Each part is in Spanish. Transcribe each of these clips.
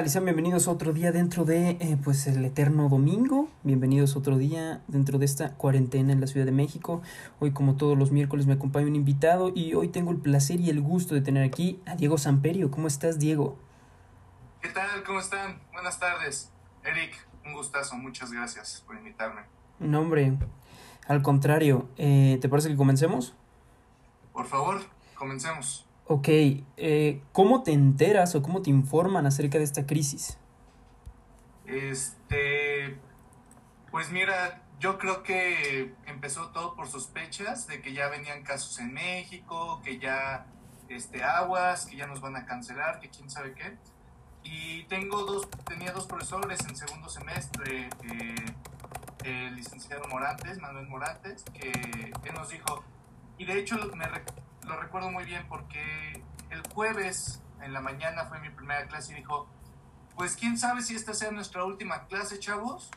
tal? Y sean bienvenidos otro día dentro de eh, pues el eterno domingo. Bienvenidos otro día dentro de esta cuarentena en la Ciudad de México. Hoy como todos los miércoles me acompaña un invitado y hoy tengo el placer y el gusto de tener aquí a Diego Samperio. ¿Cómo estás, Diego? ¿Qué tal? ¿Cómo están? Buenas tardes. Eric, un gustazo. Muchas gracias por invitarme. No, hombre, al contrario. Eh, ¿Te parece que comencemos? Por favor, comencemos. Ok, eh, ¿cómo te enteras o cómo te informan acerca de esta crisis? Este, pues mira, yo creo que empezó todo por sospechas de que ya venían casos en México, que ya este, aguas, que ya nos van a cancelar, que quién sabe qué. Y tengo dos, tenía dos profesores en segundo semestre, eh, el licenciado Morantes, Manuel Morantes, que, nos dijo, y de hecho me, lo recuerdo muy bien porque el jueves en la mañana fue mi primera clase y dijo, pues quién sabe si esta sea nuestra última clase, chavos,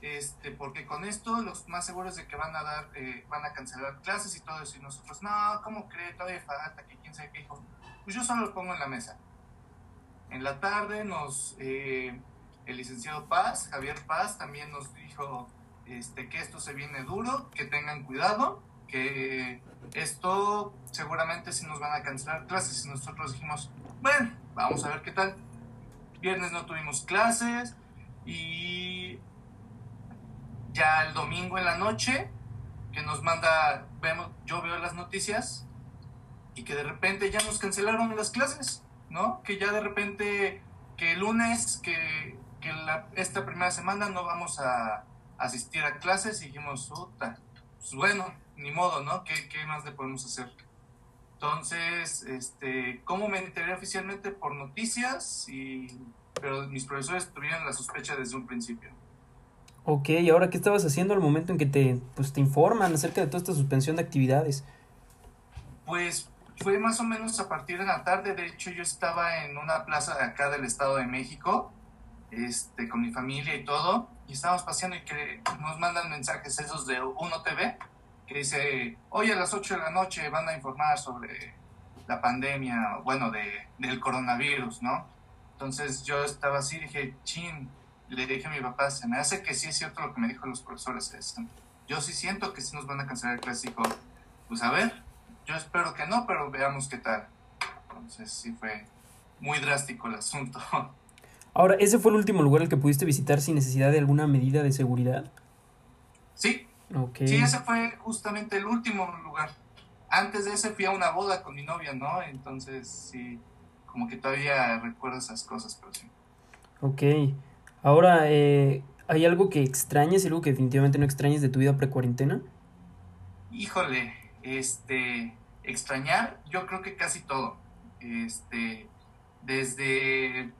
este, porque con esto los más seguros de que van a dar, eh, van a cancelar clases y todo eso, y nosotros, no, ¿cómo cree? Todavía falta, que quién sabe qué dijo. Pues yo solo lo pongo en la mesa. En la tarde nos, eh, el licenciado Paz, Javier Paz, también nos dijo este, que esto se viene duro, que tengan cuidado, que esto seguramente si nos van a cancelar clases y nosotros dijimos, bueno, vamos a ver qué tal. Viernes no tuvimos clases y ya el domingo en la noche que nos manda, vemos, yo veo las noticias y que de repente ya nos cancelaron las clases, ¿no? Que ya de repente, que el lunes, que, que esta primera semana no vamos a asistir a clases y dijimos, puta, pues bueno, ni modo, ¿no? ¿Qué, más le podemos hacer? Entonces, este, ¿cómo me enteré oficialmente? Por noticias, y, pero mis profesores tuvieron la sospecha desde un principio. Ok, ¿y ahora qué estabas haciendo al momento en que te, pues, te informan acerca de toda esta suspensión de actividades? Pues fue más o menos a partir de la tarde, de hecho yo estaba en una plaza de acá del Estado de México, este, con mi familia y todo, y estábamos paseando y que nos mandan mensajes esos de Uno TV, que dice, hoy a las 8 de la noche van a informar sobre la pandemia, bueno, de, del coronavirus, ¿no? Entonces yo estaba así, dije, chin, le dije a mi papá, se me hace que sí es cierto lo que me dijo los profesores. Eso. Yo sí siento que sí nos van a cancelar el clásico. Pues a ver, yo espero que no, pero veamos qué tal. Entonces sí fue muy drástico el asunto. Ahora, ¿ese fue el último lugar al que pudiste visitar sin necesidad de alguna medida de seguridad? Sí, Sí, ese fue justamente el último lugar. Antes de ese fui a una boda con mi novia, ¿no? Entonces, sí, como que todavía recuerdo esas cosas, pero sí. Ok. Ahora, eh, ¿hay algo que extrañes y algo que definitivamente no extrañes de tu vida pre-cuarentena? Híjole, este, extrañar, yo creo que casi todo. Este, desde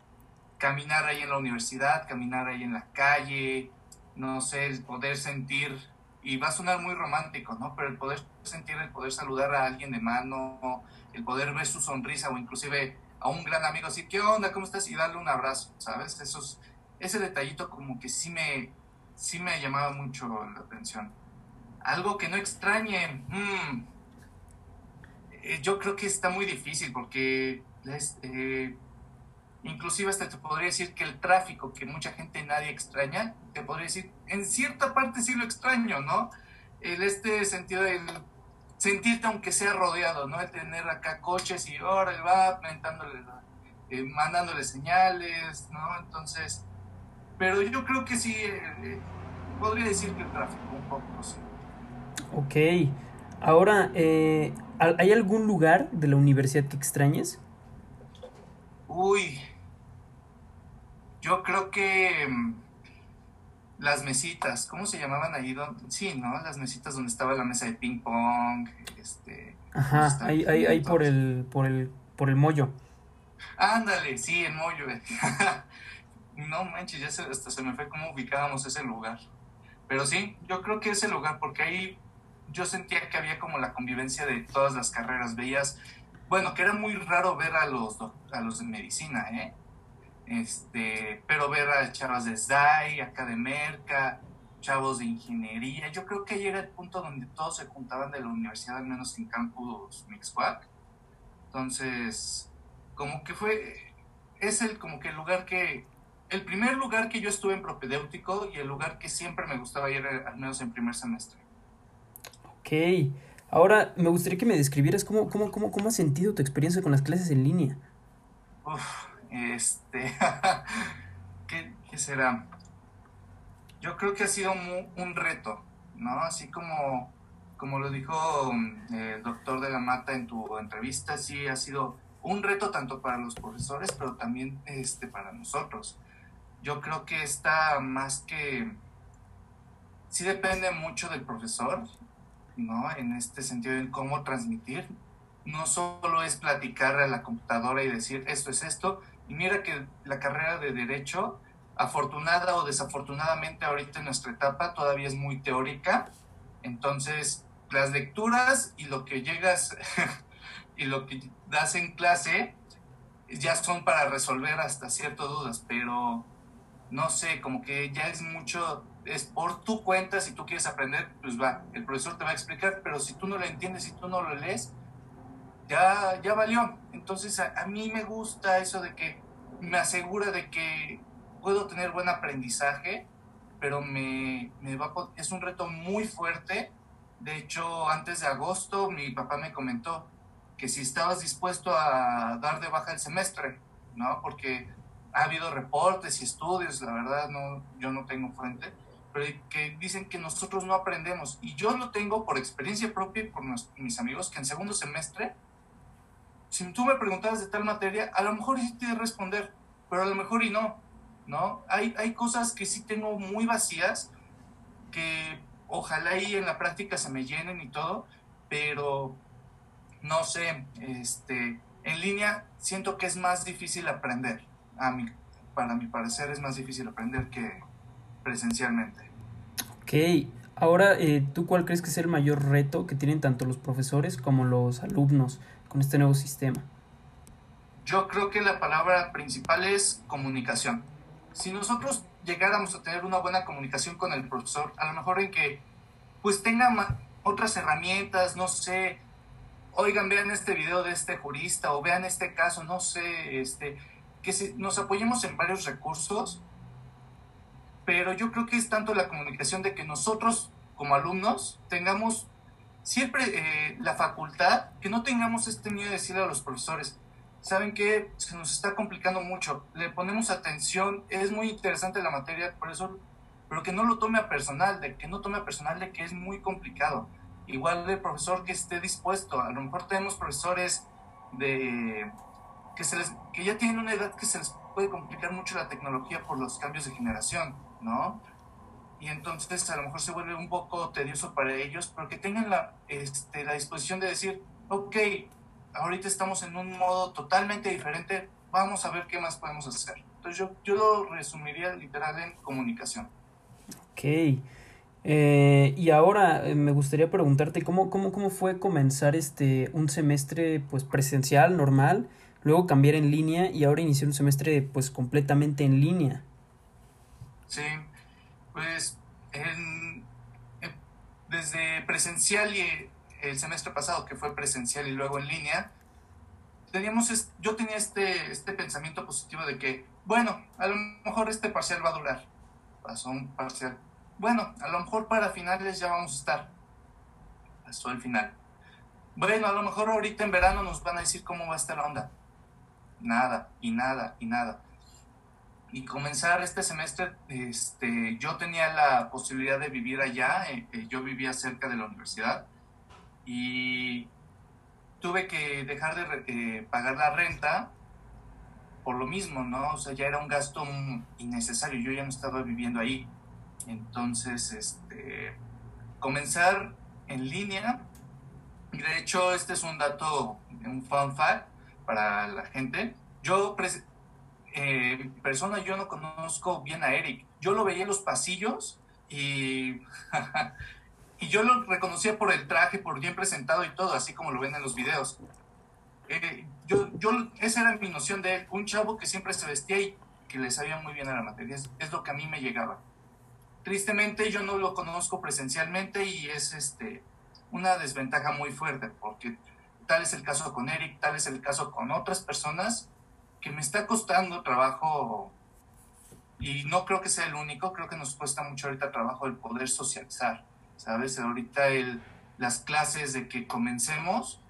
caminar ahí en la universidad, caminar ahí en la calle, no sé, el poder sentir y va a sonar muy romántico, ¿no? Pero el poder sentir, el poder saludar a alguien de mano, el poder ver su sonrisa o inclusive a un gran amigo así, ¿qué onda? ¿Cómo estás? Y darle un abrazo, ¿sabes? Esos, ese detallito como que sí me, sí me llamaba mucho la atención. Algo que no extrañe, mm, eh, yo creo que está muy difícil porque eh, inclusive hasta te podría decir que el tráfico que mucha gente nadie extraña, te podría decir, en cierta parte sí lo extraño, ¿no? El este sentido del sentirte aunque sea rodeado, ¿no? El tener acá coches y ahora él va mentándole, eh, mandándole señales, ¿no? Entonces, pero yo creo que sí, eh, podría decir que el tráfico un poco, sí. Ok. Ahora, eh, ¿hay algún lugar de la universidad que extrañes? Uy, yo creo que mm, las mesitas, ¿cómo se llamaban ahí? Sí, ¿no? Las mesitas donde estaba la mesa de ping pong, este... Ajá, ahí, ahí, ahí por el, por el, por el mollo. Ándale, sí, el mollo. no manches, ya se, hasta se me fue cómo ubicábamos ese lugar. Pero sí, yo creo que ese lugar, porque ahí yo sentía que había como la convivencia de todas las carreras. Veías, bueno, que era muy raro ver a los, a los de medicina, ¿eh? Este, pero ver a chavas de SDAI, acá de Merca, chavos de ingeniería. Yo creo que ahí era el punto donde todos se juntaban de la universidad, al menos en campus Mixquack. Entonces, como que fue, es el como que el lugar que, el primer lugar que yo estuve en propedéutico y el lugar que siempre me gustaba ir, al menos en primer semestre. Ok. Ahora, me gustaría que me describieras cómo, cómo, cómo, cómo has sentido tu experiencia con las clases en línea. Uf, este... ¿qué, ¿Qué será? Yo creo que ha sido un reto, ¿no? Así como, como lo dijo mm, el doctor de la Mata en tu entrevista, sí ha sido un reto tanto para los profesores, pero también este, para nosotros. Yo creo que está más que... Sí depende mucho del profesor, ¿no? En este sentido, en cómo transmitir. No solo es platicar a la computadora y decir esto es esto. Y mira que la carrera de derecho, afortunada o desafortunadamente ahorita en nuestra etapa, todavía es muy teórica. Entonces, las lecturas y lo que llegas y lo que das en clase ya son para resolver hasta ciertas dudas, pero no sé, como que ya es mucho, es por tu cuenta, si tú quieres aprender, pues va, el profesor te va a explicar, pero si tú no lo entiendes, si tú no lo lees, ya, ya valió. Entonces a, a mí me gusta eso de que me asegura de que puedo tener buen aprendizaje, pero me, me va, es un reto muy fuerte. De hecho, antes de agosto mi papá me comentó, que si estabas dispuesto a dar de baja el semestre, ¿no? Porque ha habido reportes y estudios, la verdad, no, yo no tengo fuente, pero que dicen que nosotros no aprendemos. Y yo lo tengo por experiencia propia y por mis amigos, que en segundo semestre, si tú me preguntabas de tal materia, a lo mejor sí te responder, pero a lo mejor y no, ¿no? Hay, hay cosas que sí tengo muy vacías, que ojalá ahí en la práctica se me llenen y todo, pero no sé, este, en línea siento que es más difícil aprender. A mí, para mi parecer es más difícil aprender que presencialmente. Ok, ahora, eh, ¿tú cuál crees que es el mayor reto que tienen tanto los profesores como los alumnos con este nuevo sistema? Yo creo que la palabra principal es comunicación. Si nosotros llegáramos a tener una buena comunicación con el profesor, a lo mejor en que pues tenga otras herramientas, no sé, oigan, vean este video de este jurista o vean este caso, no sé, este, que nos apoyemos en varios recursos, pero yo creo que es tanto la comunicación de que nosotros como alumnos tengamos siempre eh, la facultad, que no tengamos este miedo de decirle a los profesores, saben que se nos está complicando mucho, le ponemos atención, es muy interesante la materia, por eso, pero que no lo tome a personal, de que no tome a personal de que es muy complicado igual de profesor que esté dispuesto. A lo mejor tenemos profesores de que, se les, que ya tienen una edad que se les puede complicar mucho la tecnología por los cambios de generación, ¿no? Y entonces a lo mejor se vuelve un poco tedioso para ellos, pero que tengan la, este, la disposición de decir, ok, ahorita estamos en un modo totalmente diferente, vamos a ver qué más podemos hacer. Entonces yo, yo lo resumiría literal en comunicación. Ok. Eh, y ahora eh, me gustaría preguntarte cómo, cómo, cómo fue comenzar este un semestre pues presencial, normal, luego cambiar en línea y ahora iniciar un semestre pues completamente en línea. Sí, pues desde presencial y el semestre pasado que fue presencial y luego en línea, teníamos yo tenía este, este pensamiento positivo de que, bueno, a lo mejor este parcial va a durar. Pasó un parcial bueno, a lo mejor para finales ya vamos a estar. Pasó el final. Bueno, a lo mejor ahorita en verano nos van a decir cómo va a estar la onda. Nada, y nada, y nada. Y comenzar este semestre, este, yo tenía la posibilidad de vivir allá, eh, eh, yo vivía cerca de la universidad y tuve que dejar de eh, pagar la renta por lo mismo, ¿no? O sea, ya era un gasto innecesario, yo ya no estaba viviendo ahí. Entonces, este, comenzar en línea. De hecho, este es un dato, un fun fact para la gente. Yo, eh, persona, yo no conozco bien a Eric. Yo lo veía en los pasillos y, y yo lo reconocía por el traje, por bien presentado y todo, así como lo ven en los videos. Eh, yo, yo, esa era mi noción de él, un chavo que siempre se vestía y que le sabía muy bien a la materia. es lo que a mí me llegaba. Tristemente yo no lo conozco presencialmente y es este, una desventaja muy fuerte porque tal es el caso con Eric, tal es el caso con otras personas que me está costando trabajo y no creo que sea el único, creo que nos cuesta mucho ahorita trabajo el poder socializar, ¿sabes? Ahorita el, las clases de que comencemos,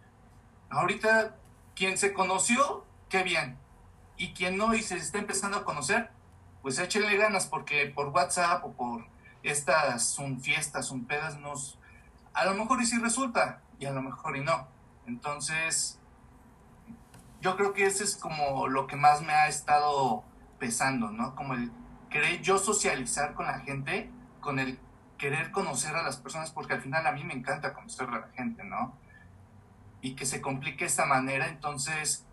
ahorita quien se conoció, qué bien, y quien no y se está empezando a conocer, pues échenle ganas porque por WhatsApp o por estas son fiestas, son pedas, a lo mejor y sí resulta y a lo mejor y no. Entonces, yo creo que ese es como lo que más me ha estado pesando, ¿no? Como el querer yo socializar con la gente, con el querer conocer a las personas, porque al final a mí me encanta conocer a la gente, ¿no? Y que se complique esta manera, entonces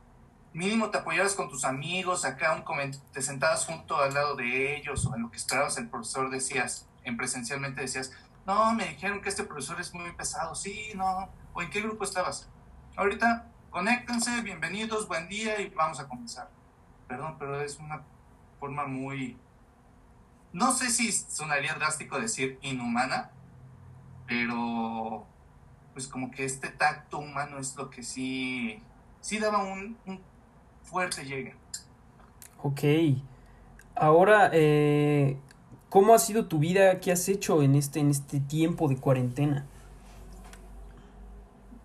mínimo te apoyabas con tus amigos, acá un te sentabas junto al lado de ellos o en lo que esperabas el profesor decías, en presencialmente decías, no, me dijeron que este profesor es muy pesado, sí, no, o en qué grupo estabas. Ahorita, conéctense, bienvenidos, buen día y vamos a comenzar. Perdón, pero es una forma muy, no sé si sonaría drástico decir inhumana, pero pues como que este tacto humano es lo que sí, sí daba un, fuerte llegue. Ok. Ahora, eh, ¿cómo ha sido tu vida? ¿Qué has hecho en este, en este tiempo de cuarentena?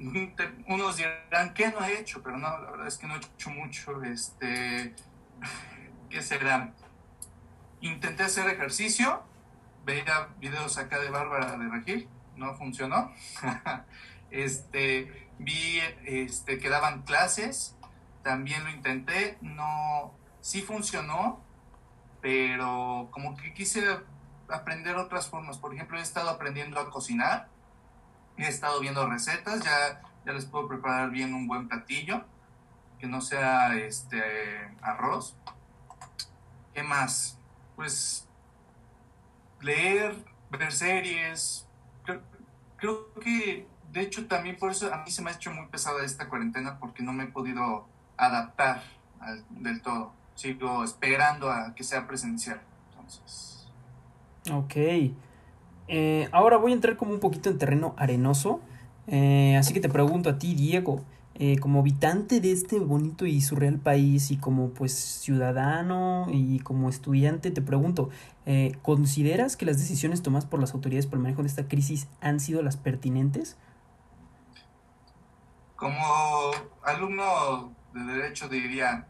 Unos dirán, ¿qué no he hecho? Pero no, la verdad es que no he hecho mucho. Este, ¿Qué será? Intenté hacer ejercicio, veía videos acá de Bárbara de Regil, no funcionó. este, vi este, que daban clases, también lo intenté, no, sí funcionó, pero como que quise aprender otras formas. Por ejemplo, he estado aprendiendo a cocinar, he estado viendo recetas, ya, ya les puedo preparar bien un buen platillo, que no sea este arroz. ¿Qué más? pues leer, ver series. Creo, que, de hecho, también por eso a mí se me ha hecho muy pesada esta cuarentena porque no me he podido adaptar del todo. Sigo esperando a que sea presencial. Entonces. Ok. Eh, ahora voy a entrar como un poquito en terreno arenoso. Eh, así que te pregunto a ti, Diego. Eh, como habitante de este bonito y surreal país y como pues ciudadano y como estudiante, te pregunto, eh, ¿consideras que las decisiones tomadas por las autoridades por el manejo de esta crisis han sido las pertinentes? Como alumno de derecho diría,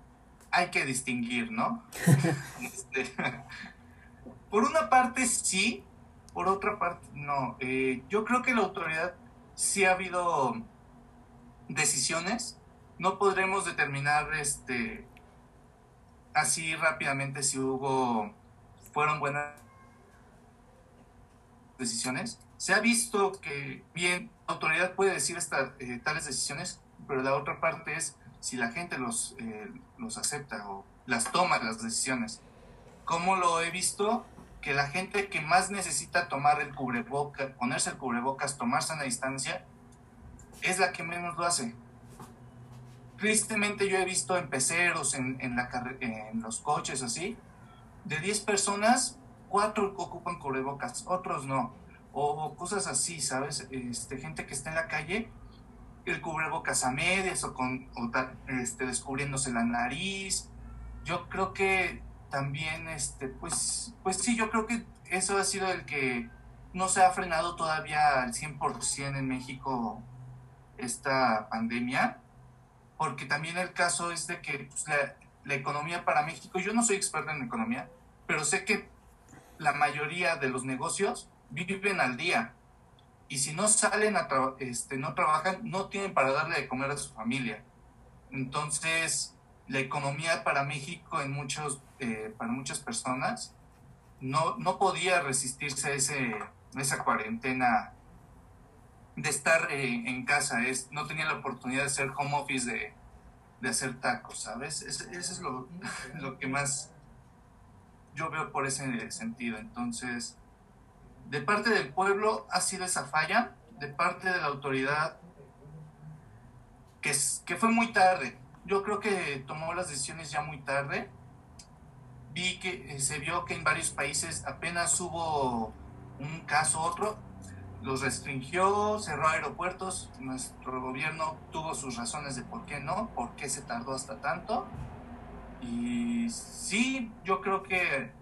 hay que distinguir, ¿no? Este, por una parte sí, por otra parte no. Eh, yo creo que la autoridad sí ha habido decisiones, no podremos determinar este, así rápidamente si hubo, fueron buenas decisiones. Se ha visto que bien, la autoridad puede decir esta, eh, tales decisiones, pero la otra parte es si la gente los, eh, los acepta o las toma las decisiones. ¿Cómo lo he visto? Que la gente que más necesita tomar el cubrebocas, ponerse el cubrebocas, tomarse una distancia, es la que menos lo hace. Tristemente yo he visto en peceros, en, en, la, en los coches así, de 10 personas, 4 ocupan cubrebocas, otros no. O cosas así, ¿sabes? Este, gente que está en la calle, el cubrebocas a medias o, con, este, descubriéndose la nariz. Yo creo que también, este, pues, pues sí, yo creo que eso ha sido el que no se ha frenado todavía al 100% en México esta pandemia, porque también el caso es de que pues, la, economía para México, yo no soy experto en economía, pero sé que la mayoría de los negocios viven al día y si no salen a este, no trabajan, no tienen para darle de comer a su familia. Entonces, la economía para México en muchos, eh, para muchas personas no, no podía resistirse a, ese, a esa cuarentena de estar eh, en casa, es, no tenía la oportunidad de hacer home office, de, de hacer tacos, ¿sabes? Eso es lo, lo, que más yo veo por ese sentido. Entonces, de parte del pueblo ha sido esa falla, de parte de la autoridad, que, que fue muy tarde. Yo creo que tomó las decisiones ya muy tarde. Vi que eh, se vio que en varios países apenas hubo un caso otro los restringió, cerró aeropuertos, nuestro gobierno tuvo sus razones de por qué no, por qué se tardó hasta tanto. Y sí, yo creo que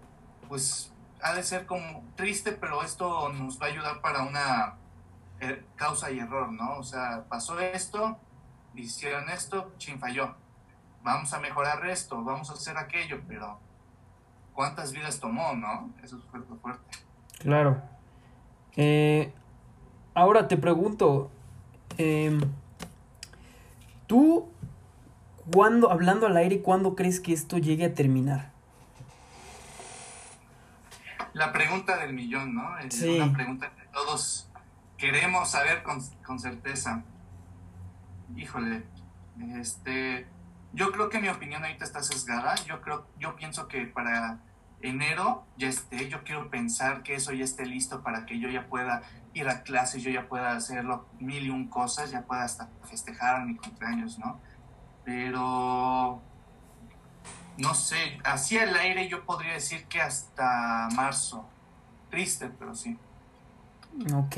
pues ha de ser como triste, pero esto nos va a ayudar para una eh, causa y error, ¿no? O sea, pasó esto, hicieron esto, chin falló. Vamos a mejorar esto, vamos a hacer aquello, pero ¿cuántas vidas tomó, no? Eso es fuerte, fuerte. Claro. Eh, ahora te pregunto, em, ¿tú cuándo, hablando al aire, cuándo crees que esto llegue a terminar? La pregunta del millón, ¿no? Es una pregunta que todos queremos saber con, con certeza. Híjole, este, yo creo que mi opinión ahorita está sesgada. Yo creo, yo pienso que para enero ya esté, yo quiero pensar que eso ya esté listo para que yo ya pueda ir a clase, yo ya pueda hacerlo mil y un cosas, ya pueda hasta festejar mi cumpleaños, ¿no? Pero no sé, así al aire yo podría decir que hasta marzo. Triste, pero sí. Ok.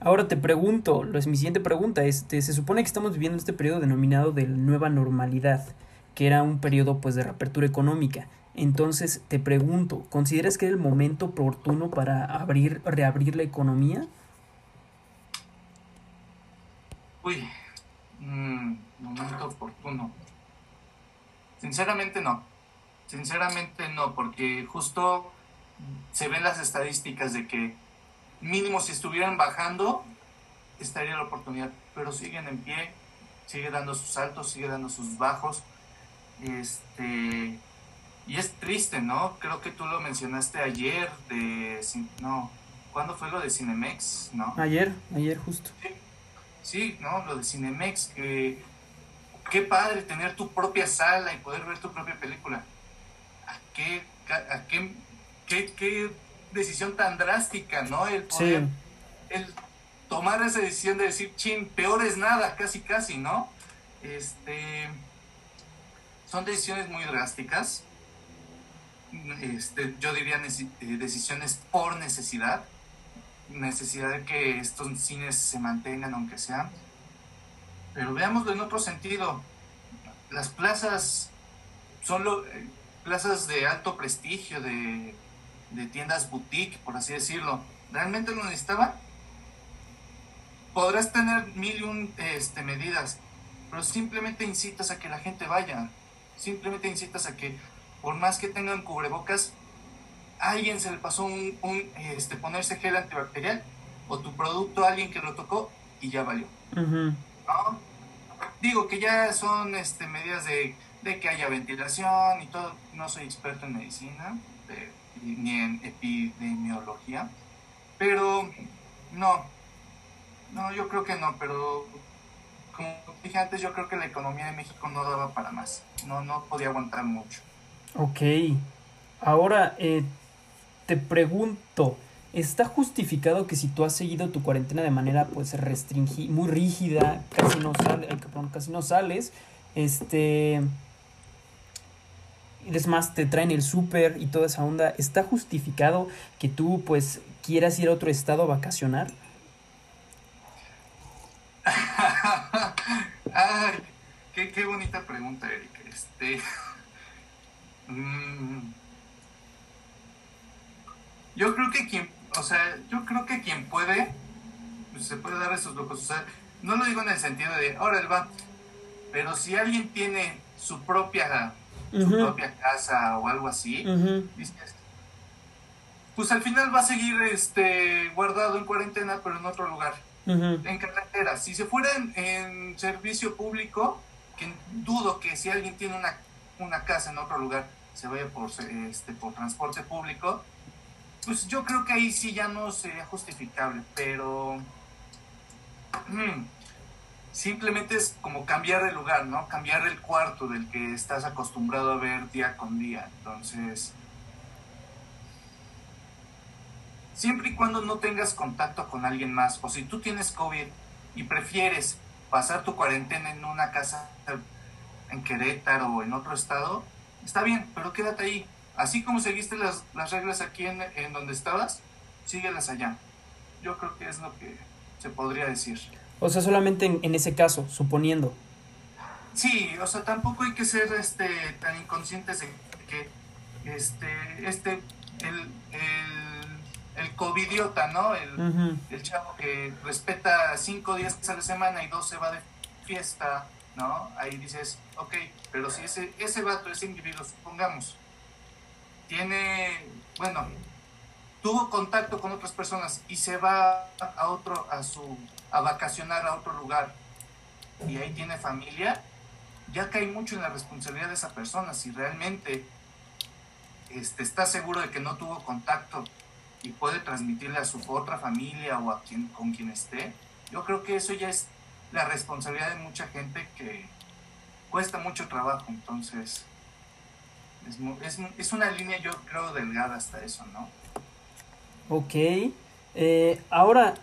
Ahora te pregunto, mi siguiente pregunta, este, se supone que estamos viviendo este periodo denominado de nueva normalidad, que era un periodo pues de reapertura económica. Entonces te pregunto, ¿consideras que era el momento oportuno para abrir, reabrir la economía? Uy, mm, momento oportuno. Sinceramente no. Sinceramente no, porque justo se ven las estadísticas de que mínimo si estuvieran bajando, estaría la oportunidad, pero siguen en pie, sigue dando sus saltos, sigue dando sus bajos. Este, y es triste, ¿no? Creo que tú lo mencionaste ayer de no, ¿cuándo fue lo de Cinemex, no? Ayer, ayer justo. Sí, ¿no? Lo de Cinemex que qué padre tener tu propia sala y poder ver tu propia película. ¿A qué, a qué, qué, decisión tan drástica, ¿no? El poder, el tomar esa decisión de decir, chin, peor es nada, casi, casi, ¿no? Este, son decisiones muy drásticas. Este, yo diría eh, decisiones por necesidad, necesidad de que estos cines se mantengan aunque sean pero veámoslo en otro sentido. Las plazas son eh, plazas de alto prestigio, de, tiendas boutique, por así decirlo. ¿Realmente lo necesitaban? Podrás tener mil y un este, medidas, pero simplemente incitas a que la gente vaya. Simplemente incitas a que, por más que tengan cubrebocas, a alguien se le pasó un, este, ponerse gel antibacterial o tu producto a alguien que lo tocó y ya valió. Digo que ya son este, medidas de, que haya ventilación y todo. No soy experto en medicina ni en epidemiología, pero no, no, yo creo que no, pero como dije antes, yo creo que la economía de México no daba para más, no, no podía aguantar mucho. Ok, ahora eh, te pregunto, está justificado que si tú has seguido tu cuarentena de manera pues restringida, muy rígida, casi no sales, casi no sales, este es más, te traen el súper y toda esa onda, ¿está justificado que tú pues quieras ir a otro estado a vacacionar? Ay, qué, bonita pregunta, Eric. Este, mm, yo creo que quien o sea, yo creo que quien puede, pues, se puede dar esos lujos. O sea, no lo digo en el sentido de, él va, pero si alguien tiene su propia, su propia casa o algo así, pues al final va a seguir este guardado en cuarentena, pero en otro lugar, en carretera. Si se fuera en, servicio público, que dudo que si alguien tiene una, una casa en otro lugar, se vaya por, este, por transporte público, pues yo creo que ahí sí ya no sería justificable, pero mm, simplemente es como cambiar de lugar, ¿no? Cambiar el cuarto del que estás acostumbrado a ver día con día. Entonces, siempre y cuando no tengas contacto con alguien más, o si tú tienes COVID y prefieres pasar tu cuarentena en una casa en Querétaro o en otro estado, está bien, pero quédate ahí Así como seguiste las, reglas aquí en, donde estabas, síguelas allá. Yo creo que es lo que se podría decir. O sea, solamente en, ese caso, suponiendo. Sí, o sea, tampoco hay que ser este tan inconscientes de que este, este, el, el, el covidiota, ¿no? El, el chavo que respeta cinco días a la semana y dos se va de fiesta, ¿no? Ahí dices, ok, pero si ese, ese vato, ese individuo, supongamos, tiene, bueno, tuvo contacto con otras personas y se va a otro, a su, a vacacionar a otro lugar y ahí tiene familia, ya cae mucho en la responsabilidad de esa persona. Si realmente este, está seguro de que no tuvo contacto y puede transmitirle a su otra familia o a quien, con quien esté, yo creo que eso ya es la responsabilidad de mucha gente que cuesta mucho trabajo. Entonces, es, es, una línea yo creo delgada hasta eso, ¿no? Ok. Eh, ahora,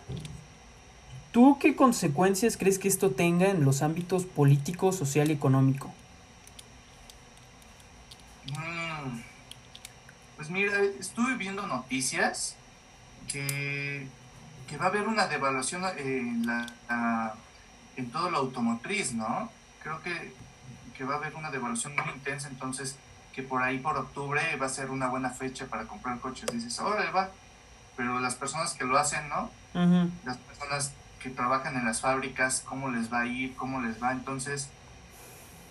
¿Tú qué consecuencias crees que esto tenga en los ámbitos político, social y económico? Mm, pues mira, estuve viendo noticias que, va a haber una devaluación en, la, en todo lo automotriz, ¿no? Creo que, va a haber una devaluación muy intensa, entonces que por ahí por octubre va a ser una buena fecha para comprar coches. Dices, ahora va, pero las personas que lo hacen, ¿no? Las personas que trabajan en las fábricas, cómo les va a ir, cómo les va. Entonces,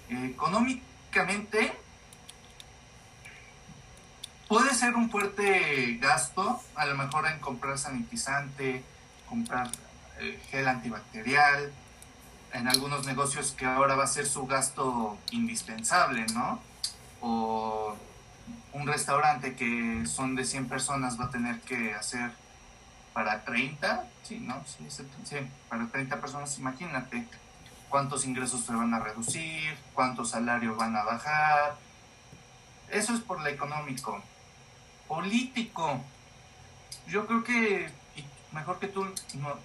eh, económicamente puede ser un fuerte gasto, a lo mejor en comprar sanitizante, comprar eh, gel antibacterial, en algunos negocios que ahora va a ser su gasto indispensable, ¿no? O un restaurante que son de 100 personas va a tener que hacer para 30, sí, ¿no? Sí, sí, para 30 personas, imagínate cuántos ingresos se van a reducir, cuántos salarios van a bajar. Eso es por lo económico. Político, yo creo que, mejor que tú no,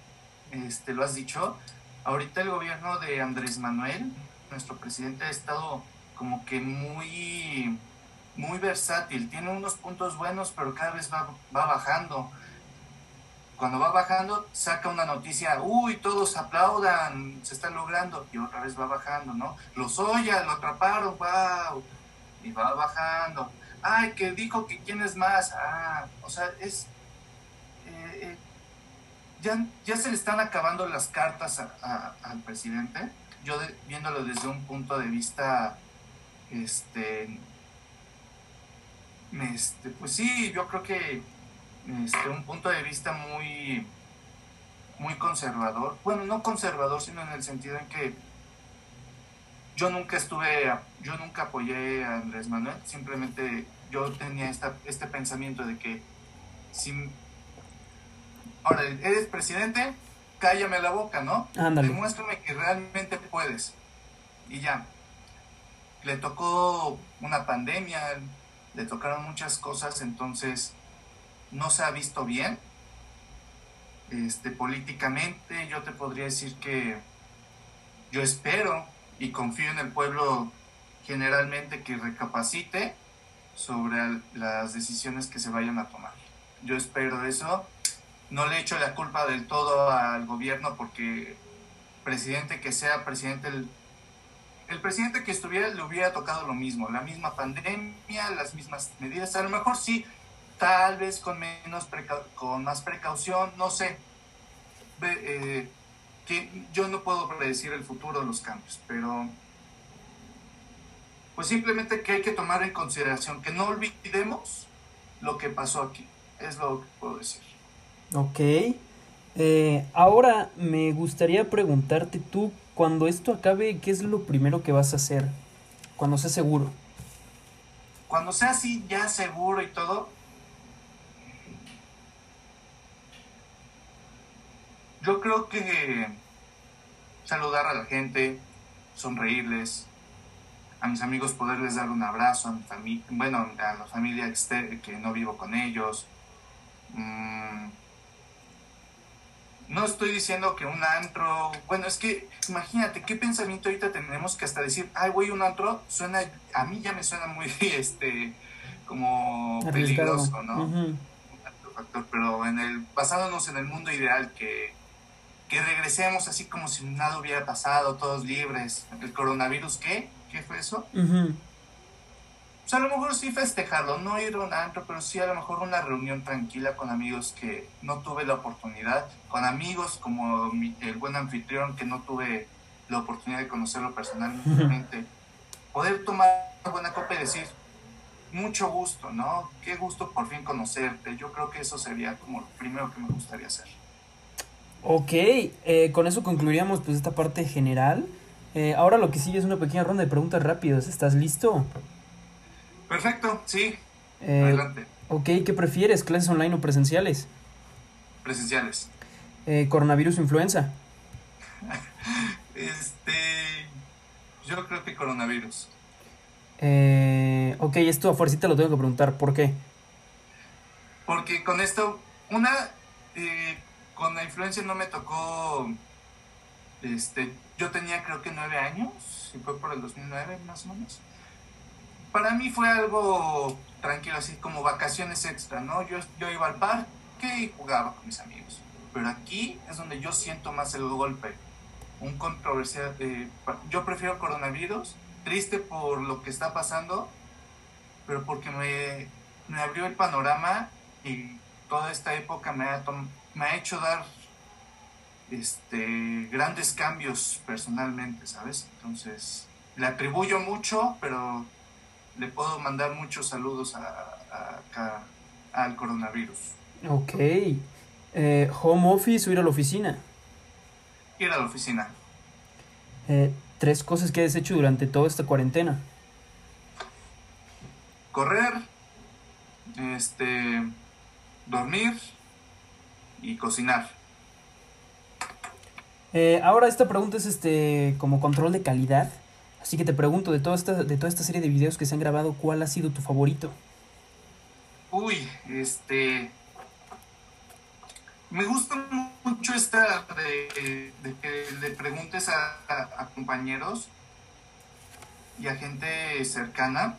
este, lo has dicho, ahorita el gobierno de Andrés Manuel, nuestro presidente, ha estado como que muy, muy versátil. Tiene unos puntos buenos, pero cada vez va, va bajando cuando va bajando, saca una noticia, uy, todos aplaudan, se está logrando, y otra vez va bajando, ¿no? Los Oya, lo atraparon, wow, y va bajando. Ay, que dijo que quién es más, ah, o sea, es... Eh, eh, ya, ya se le están acabando las cartas al presidente, yo viéndolo desde un punto de vista, este, este, pues sí, yo creo que este, un punto de vista muy, muy conservador. Bueno, no conservador, sino en el sentido en que yo nunca estuve, yo nunca apoyé a Andrés Manuel, simplemente yo tenía esta, este pensamiento de que si ahora eres presidente, cállame la boca, ¿no? Demuéstrame que realmente puedes. Y ya. Le tocó una pandemia, le tocaron muchas cosas, entonces no se ha visto bien. Este, políticamente yo te podría decir que yo espero y confío en el pueblo generalmente que recapacite sobre las decisiones que se vayan a tomar. Yo espero eso. No le echo la culpa del todo al gobierno porque presidente que sea presidente, el, el presidente que estuviera le hubiera tocado lo mismo, la misma pandemia, las mismas medidas. A lo mejor sí tal vez con menos con más precaución, no sé. Eh, que yo no puedo predecir el futuro de los cambios, pero pues simplemente que hay que tomar en consideración que no olvidemos lo que pasó aquí. Es lo que puedo decir. Ok. Eh, ahora me gustaría preguntarte tú, cuando esto acabe, ¿qué es lo primero que vas a hacer? Cuando sea seguro. Cuando sea así, ya seguro y todo, Yo creo que saludar a la gente, sonreírles, a mis amigos poderles dar un abrazo, a mi familia, bueno, a la familia que no vivo con ellos. Mm, no estoy diciendo que un antro, bueno, es que imagínate qué pensamiento ahorita tenemos que hasta decir, ay, güey, un antro suena, a mí ya me suena muy, este, como peligroso, ¿no? Pero en el, basándonos en el mundo ideal que regresemos así como si nada hubiera pasado, todos libres. ¿El coronavirus qué? ¿Qué fue eso? Pues a lo mejor sí festejarlo, no ir a un antro, pero sí a lo mejor una reunión tranquila con amigos que no tuve la oportunidad, con amigos como el buen anfitrión que no tuve la oportunidad de conocerlo personalmente. Poder tomar una buena copa y decir, mucho gusto, ¿no? Qué gusto por fin conocerte. Yo creo que eso sería como lo primero que me gustaría hacer. Ok, eh, con eso concluiríamos pues esta parte general. Eh, ahora lo que sigue es una pequeña ronda de preguntas rápidas. ¿Estás listo? Perfecto, sí. Eh, Adelante. Ok, ¿qué prefieres? ¿Clases online o presenciales? Presenciales. Eh, ¿Coronavirus o influenza? este. Yo creo que coronavirus. Eh, ok, esto a fuercita lo tengo que preguntar. ¿Por qué? Porque con esto, una. Eh, con la influencia no me tocó. Este. Yo tenía creo que nueve años. Si fue por el 2009, más o menos para mí fue algo tranquilo, así como vacaciones extra, ¿no? Yo, iba al parque y jugaba con mis amigos. Pero aquí es donde yo siento más el golpe. Un controversial. de yo prefiero coronavirus, triste por lo que está pasando, pero porque me, abrió el panorama y toda esta época me ha, me ha hecho dar este, grandes cambios personalmente, ¿sabes? Entonces, le atribuyo mucho, pero le puedo mandar muchos saludos a, al coronavirus. Ok. Eh, ¿Home office o ir a la oficina? Ir a la oficina. Eh, tres cosas que has hecho durante toda esta cuarentena. Correr, este, dormir y cocinar. Eh, ahora esta pregunta es este como control de calidad. Así que te pregunto, de toda, esta, de toda esta serie de videos que se han grabado, ¿cuál ha sido tu favorito? Uy, este... Me gusta mucho esta de, que le preguntes a, compañeros y a gente cercana.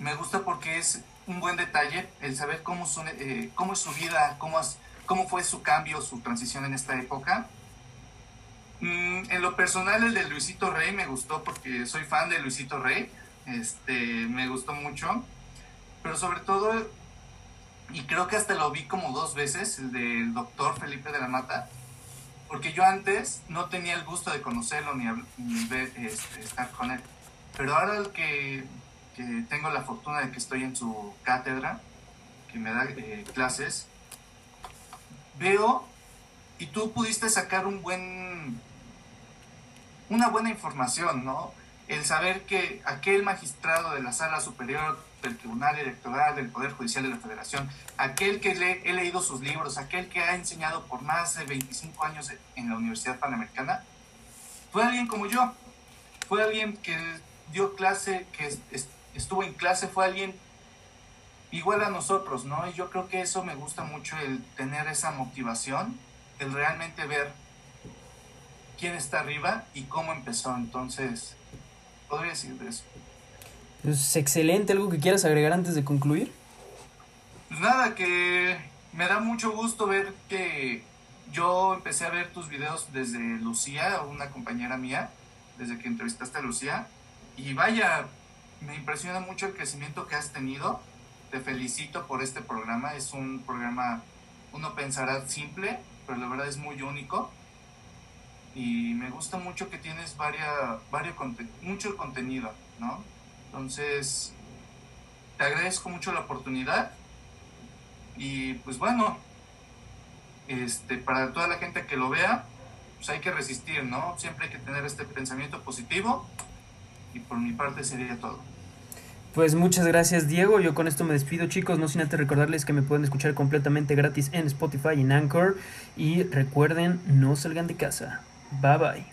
Me gusta porque es un buen detalle el saber cómo, son, eh, cómo es su vida, cómo, cómo fue su cambio, su transición en esta época Mm, en lo personal, el de Luisito Rey me gustó porque soy fan de Luisito Rey. Este, me gustó mucho. Pero sobre todo, y creo que hasta lo vi como dos veces, el del doctor Felipe de la Mata. Porque yo antes no tenía el gusto de conocerlo ni, este, estar con él. Pero ahora que, que, tengo la fortuna de que estoy en su cátedra, que me da eh, clases, veo y tú pudiste sacar un buen una buena información, ¿no? El saber que aquel magistrado de la Sala Superior del Tribunal Electoral del Poder Judicial de la Federación, aquel que le, he leído sus libros, aquel que ha enseñado por más de 25 años en la Universidad Panamericana, fue alguien como yo, fue alguien que dio clase, que estuvo en clase, fue alguien igual a nosotros, ¿no? Y yo creo que eso me gusta mucho, el tener esa motivación, el realmente ver quién está arriba y cómo empezó. Entonces, podría decir de eso. Pues excelente, ¿algo que quieras agregar antes de concluir? Pues nada, que me da mucho gusto ver que yo empecé a ver tus videos desde Lucía, una compañera mía, desde que entrevistaste a Lucía. Y vaya, me impresiona mucho el crecimiento que has tenido. Te felicito por este programa. Es un programa, uno pensará simple, pero la verdad es muy único y me gusta mucho que tienes varias, varios mucho contenido, ¿no? Entonces, te agradezco mucho la oportunidad y pues bueno, este, para toda la gente que lo vea, pues hay que resistir, ¿no? Siempre hay que tener este pensamiento positivo y por mi parte sería todo. Pues muchas gracias Diego, yo con esto me despido chicos, no sin antes recordarles que me pueden escuchar completamente gratis en Spotify y en Anchor y recuerden, no salgan de casa. Bye bye.